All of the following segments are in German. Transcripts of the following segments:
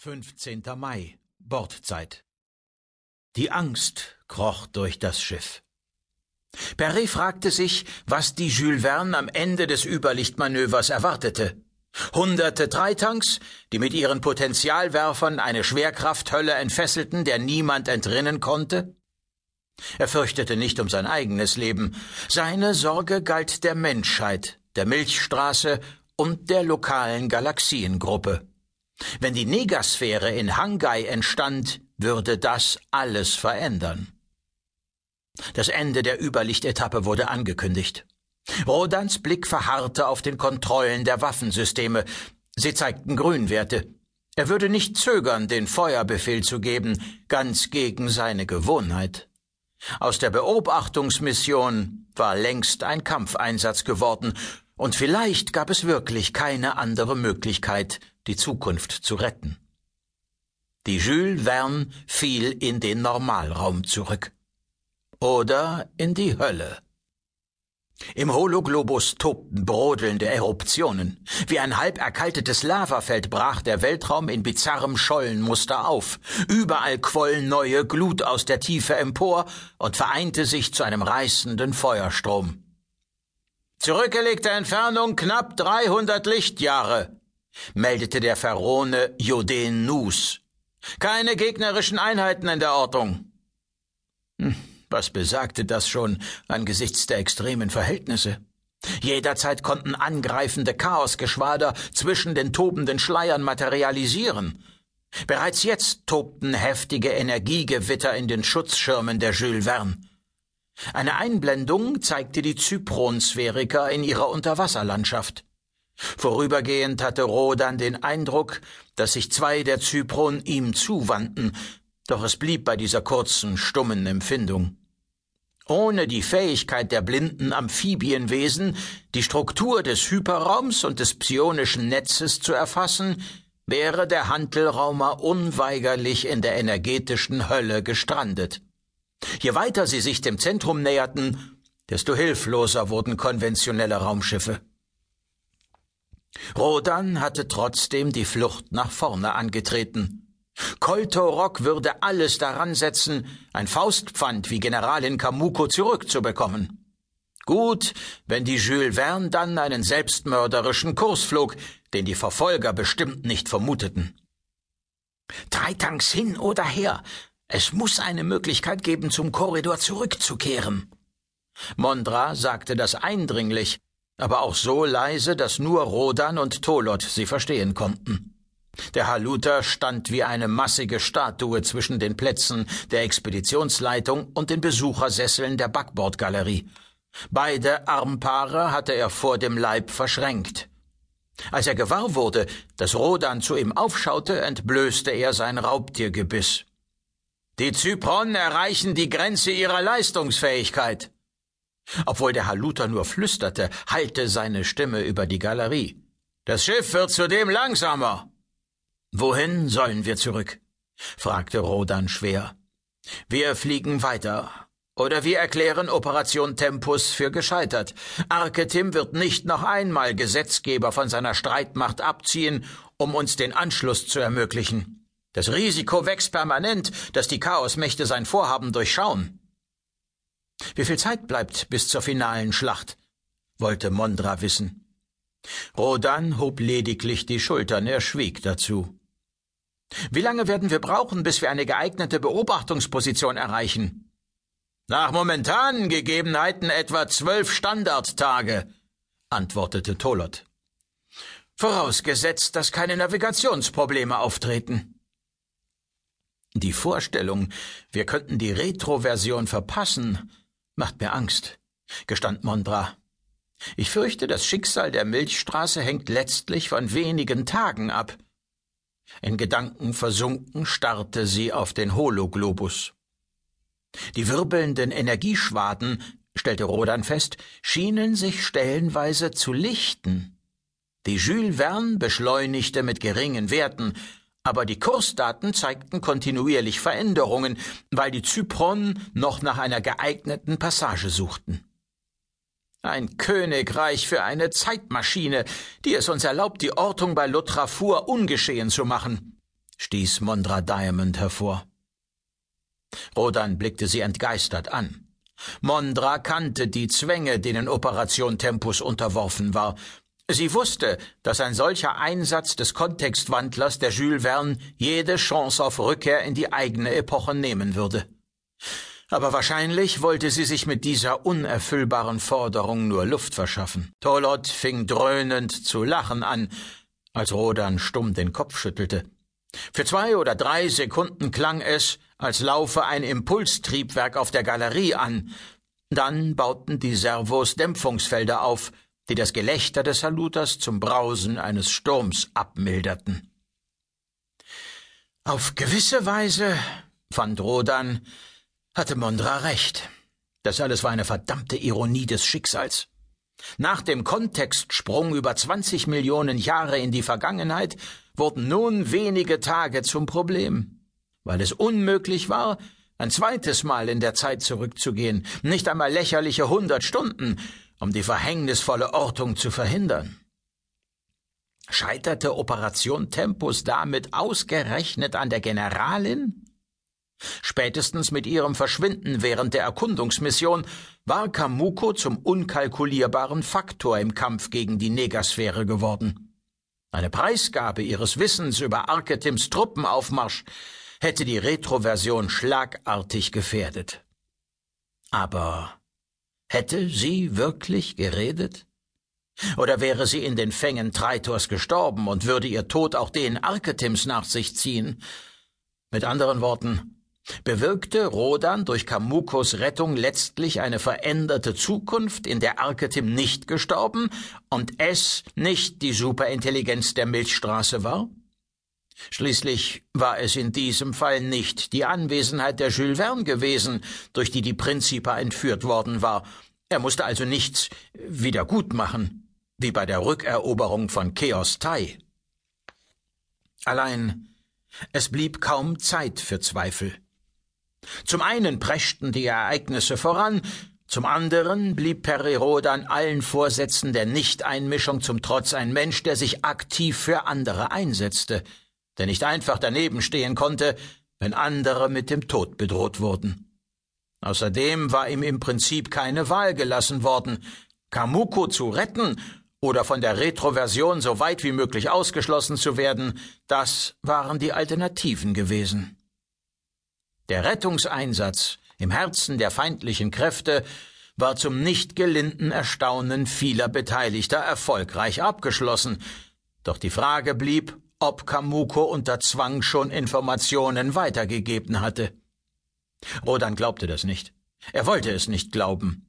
15. Mai, Bordzeit. Die Angst kroch durch das Schiff. Perret fragte sich, was die Jules Verne am Ende des Überlichtmanövers erwartete. Hunderte Dreitanks, die mit ihren Potentialwerfern eine Schwerkrafthölle entfesselten, der niemand entrinnen konnte? Er fürchtete nicht um sein eigenes Leben. Seine Sorge galt der Menschheit, der Milchstraße und der lokalen Galaxiengruppe. Wenn die Negasphäre in Hangai entstand, würde das alles verändern. Das Ende der Überlichtetappe wurde angekündigt. Rodans Blick verharrte auf den Kontrollen der Waffensysteme. Sie zeigten Grünwerte. Er würde nicht zögern, den Feuerbefehl zu geben, ganz gegen seine Gewohnheit. Aus der Beobachtungsmission war längst ein Kampfeinsatz geworden, und vielleicht gab es wirklich keine andere Möglichkeit, die Zukunft zu retten. Die Jules Verne fiel in den Normalraum zurück. Oder in die Hölle. Im Hologlobus tobten brodelnde Eruptionen. Wie ein halb erkaltetes Lavafeld brach der Weltraum in bizarrem Schollenmuster auf. Überall quoll neue Glut aus der Tiefe empor und vereinte sich zu einem reißenden Feuerstrom. Zurückgelegte Entfernung knapp 300 Lichtjahre, meldete der Pharaone Joden Nus. Keine gegnerischen Einheiten in der Ortung. Hm, was besagte das schon angesichts der extremen Verhältnisse? Jederzeit konnten angreifende Chaosgeschwader zwischen den tobenden Schleiern materialisieren. Bereits jetzt tobten heftige Energiegewitter in den Schutzschirmen der Jules Verne. Eine Einblendung zeigte die Zypronsphäriker in ihrer Unterwasserlandschaft. Vorübergehend hatte Rodan den Eindruck, dass sich zwei der Zypron ihm zuwandten, doch es blieb bei dieser kurzen, stummen Empfindung. Ohne die Fähigkeit der blinden Amphibienwesen, die Struktur des Hyperraums und des psionischen Netzes zu erfassen, wäre der Hantelraumer unweigerlich in der energetischen Hölle gestrandet. Je weiter sie sich dem Zentrum näherten, desto hilfloser wurden konventionelle Raumschiffe. Rodan hatte trotzdem die Flucht nach vorne angetreten. Koltorok würde alles daran setzen, ein Faustpfand wie Generalin Kamuko zurückzubekommen. Gut, wenn die Jules Verne dann einen selbstmörderischen Kurs flog, den die Verfolger bestimmt nicht vermuteten. Drei Tanks hin oder her. Es muss eine Möglichkeit geben, zum Korridor zurückzukehren. Mondra sagte das eindringlich, aber auch so leise, dass nur Rodan und Tolot sie verstehen konnten. Der Haluter stand wie eine massige Statue zwischen den Plätzen der Expeditionsleitung und den Besuchersesseln der Backbordgalerie. Beide Armpaare hatte er vor dem Leib verschränkt. Als er gewahr wurde, dass Rodan zu ihm aufschaute, entblößte er sein Raubtiergebiss. Die Zypronen erreichen die Grenze ihrer Leistungsfähigkeit. Obwohl der Haluter nur flüsterte, hallte seine Stimme über die Galerie. Das Schiff wird zudem langsamer. Wohin sollen wir zurück? fragte Rodan schwer. Wir fliegen weiter. Oder wir erklären Operation Tempus für gescheitert. Arketim wird nicht noch einmal Gesetzgeber von seiner Streitmacht abziehen, um uns den Anschluss zu ermöglichen. Das Risiko wächst permanent, dass die Chaosmächte sein Vorhaben durchschauen. Wie viel Zeit bleibt bis zur finalen Schlacht? wollte Mondra wissen. Rodan hob lediglich die Schultern, er schwieg dazu. Wie lange werden wir brauchen, bis wir eine geeignete Beobachtungsposition erreichen? Nach momentanen Gegebenheiten etwa zwölf Standardtage, antwortete Tolot. Vorausgesetzt, dass keine Navigationsprobleme auftreten. Die Vorstellung, wir könnten die Retro-Version verpassen, macht mir Angst, gestand Mondra. Ich fürchte, das Schicksal der Milchstraße hängt letztlich von wenigen Tagen ab. In Gedanken versunken starrte sie auf den Hologlobus. Die wirbelnden Energieschwaden, stellte Rodan fest, schienen sich stellenweise zu lichten. Die Jules Verne beschleunigte mit geringen Werten, aber die Kursdaten zeigten kontinuierlich Veränderungen, weil die Zypronen noch nach einer geeigneten Passage suchten. Ein Königreich für eine Zeitmaschine, die es uns erlaubt, die Ortung bei Lotrafur ungeschehen zu machen, stieß Mondra Diamond hervor. Rodan blickte sie entgeistert an. Mondra kannte die Zwänge, denen Operation Tempus unterworfen war. Sie wusste, dass ein solcher Einsatz des Kontextwandlers der Jules Verne jede Chance auf Rückkehr in die eigene Epoche nehmen würde. Aber wahrscheinlich wollte sie sich mit dieser unerfüllbaren Forderung nur Luft verschaffen. Tolot fing dröhnend zu lachen an, als Rodan stumm den Kopf schüttelte. Für zwei oder drei Sekunden klang es, als laufe ein Impulstriebwerk auf der Galerie an. Dann bauten die Servos Dämpfungsfelder auf, die das Gelächter des Saluters zum Brausen eines Sturms abmilderten. Auf gewisse Weise, fand Rodan, hatte Mondra recht. Das alles war eine verdammte Ironie des Schicksals. Nach dem Kontextsprung über 20 Millionen Jahre in die Vergangenheit wurden nun wenige Tage zum Problem, weil es unmöglich war, ein zweites Mal in der Zeit zurückzugehen, nicht einmal lächerliche hundert Stunden, um die verhängnisvolle Ortung zu verhindern. Scheiterte Operation Tempus damit ausgerechnet an der Generalin? Spätestens mit ihrem Verschwinden während der Erkundungsmission war Kamuko zum unkalkulierbaren Faktor im Kampf gegen die Negasphäre geworden. Eine Preisgabe ihres Wissens über Arketims Truppenaufmarsch hätte die Retroversion schlagartig gefährdet. Aber hätte sie wirklich geredet? Oder wäre sie in den Fängen Traitors gestorben und würde ihr Tod auch den Arketims nach sich ziehen? Mit anderen Worten, bewirkte Rodan durch Kamukos Rettung letztlich eine veränderte Zukunft, in der Arketim nicht gestorben und es nicht die Superintelligenz der Milchstraße war? Schließlich war es in diesem Fall nicht die Anwesenheit der Jules Verne gewesen, durch die die Principa entführt worden war. Er musste also nichts wiedergutmachen, wie bei der Rückeroberung von Chaos Tai. Allein es blieb kaum Zeit für Zweifel. Zum einen preschten die Ereignisse voran, zum anderen blieb Perirodan allen Vorsätzen der Nichteinmischung zum Trotz ein Mensch, der sich aktiv für andere einsetzte, der nicht einfach daneben stehen konnte, wenn andere mit dem Tod bedroht wurden. Außerdem war ihm im Prinzip keine Wahl gelassen worden, Kamuko zu retten oder von der Retroversion so weit wie möglich ausgeschlossen zu werden, das waren die Alternativen gewesen. Der Rettungseinsatz im Herzen der feindlichen Kräfte war zum nicht gelinden Erstaunen vieler Beteiligter erfolgreich abgeschlossen, doch die Frage blieb, ob Kamuko unter Zwang schon Informationen weitergegeben hatte. Rodan glaubte das nicht. Er wollte es nicht glauben.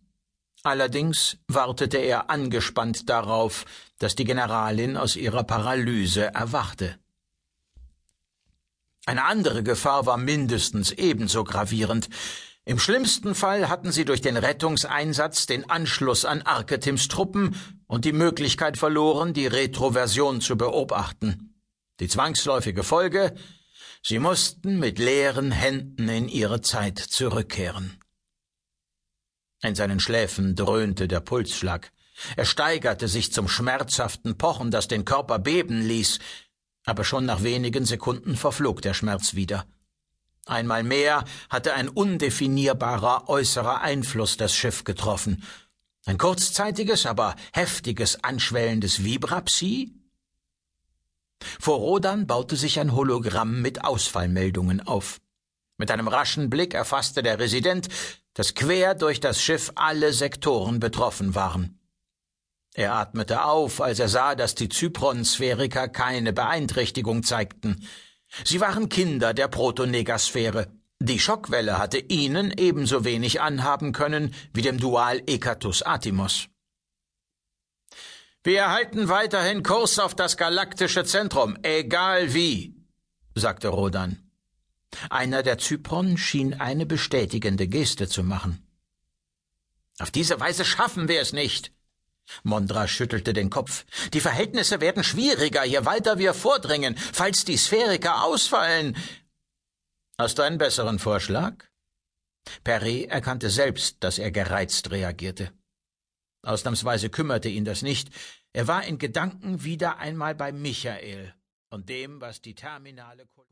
Allerdings wartete er angespannt darauf, dass die Generalin aus ihrer Paralyse erwachte. Eine andere Gefahr war mindestens ebenso gravierend. Im schlimmsten Fall hatten sie durch den Rettungseinsatz den Anschluss an Arketims Truppen und die Möglichkeit verloren, die Retroversion zu beobachten. Die zwangsläufige Folge Sie mussten mit leeren Händen in ihre Zeit zurückkehren. In seinen Schläfen dröhnte der Pulsschlag. Er steigerte sich zum schmerzhaften Pochen, das den Körper beben ließ aber schon nach wenigen Sekunden verflog der Schmerz wieder. Einmal mehr hatte ein undefinierbarer äußerer Einfluss das Schiff getroffen. Ein kurzzeitiges, aber heftiges, anschwellendes Vibrapsie? Vor Rodan baute sich ein Hologramm mit Ausfallmeldungen auf. Mit einem raschen Blick erfasste der Resident, dass quer durch das Schiff alle Sektoren betroffen waren. Er atmete auf, als er sah, dass die Zypron-Sphäriker keine Beeinträchtigung zeigten. Sie waren Kinder der Protonegasphäre. Die Schockwelle hatte ihnen ebenso wenig anhaben können wie dem Dual Ecatus Atimos. Wir erhalten weiterhin Kurs auf das galaktische Zentrum, egal wie, sagte Rodan. Einer der Zypron schien eine bestätigende Geste zu machen. Auf diese Weise schaffen wir es nicht, Mondra schüttelte den Kopf. Die Verhältnisse werden schwieriger, je weiter wir vordringen, falls die Sphäriker ausfallen. Hast du einen besseren Vorschlag? Perry erkannte selbst, dass er gereizt reagierte. Ausnahmsweise kümmerte ihn das nicht. Er war in Gedanken wieder einmal bei Michael und dem, was die terminale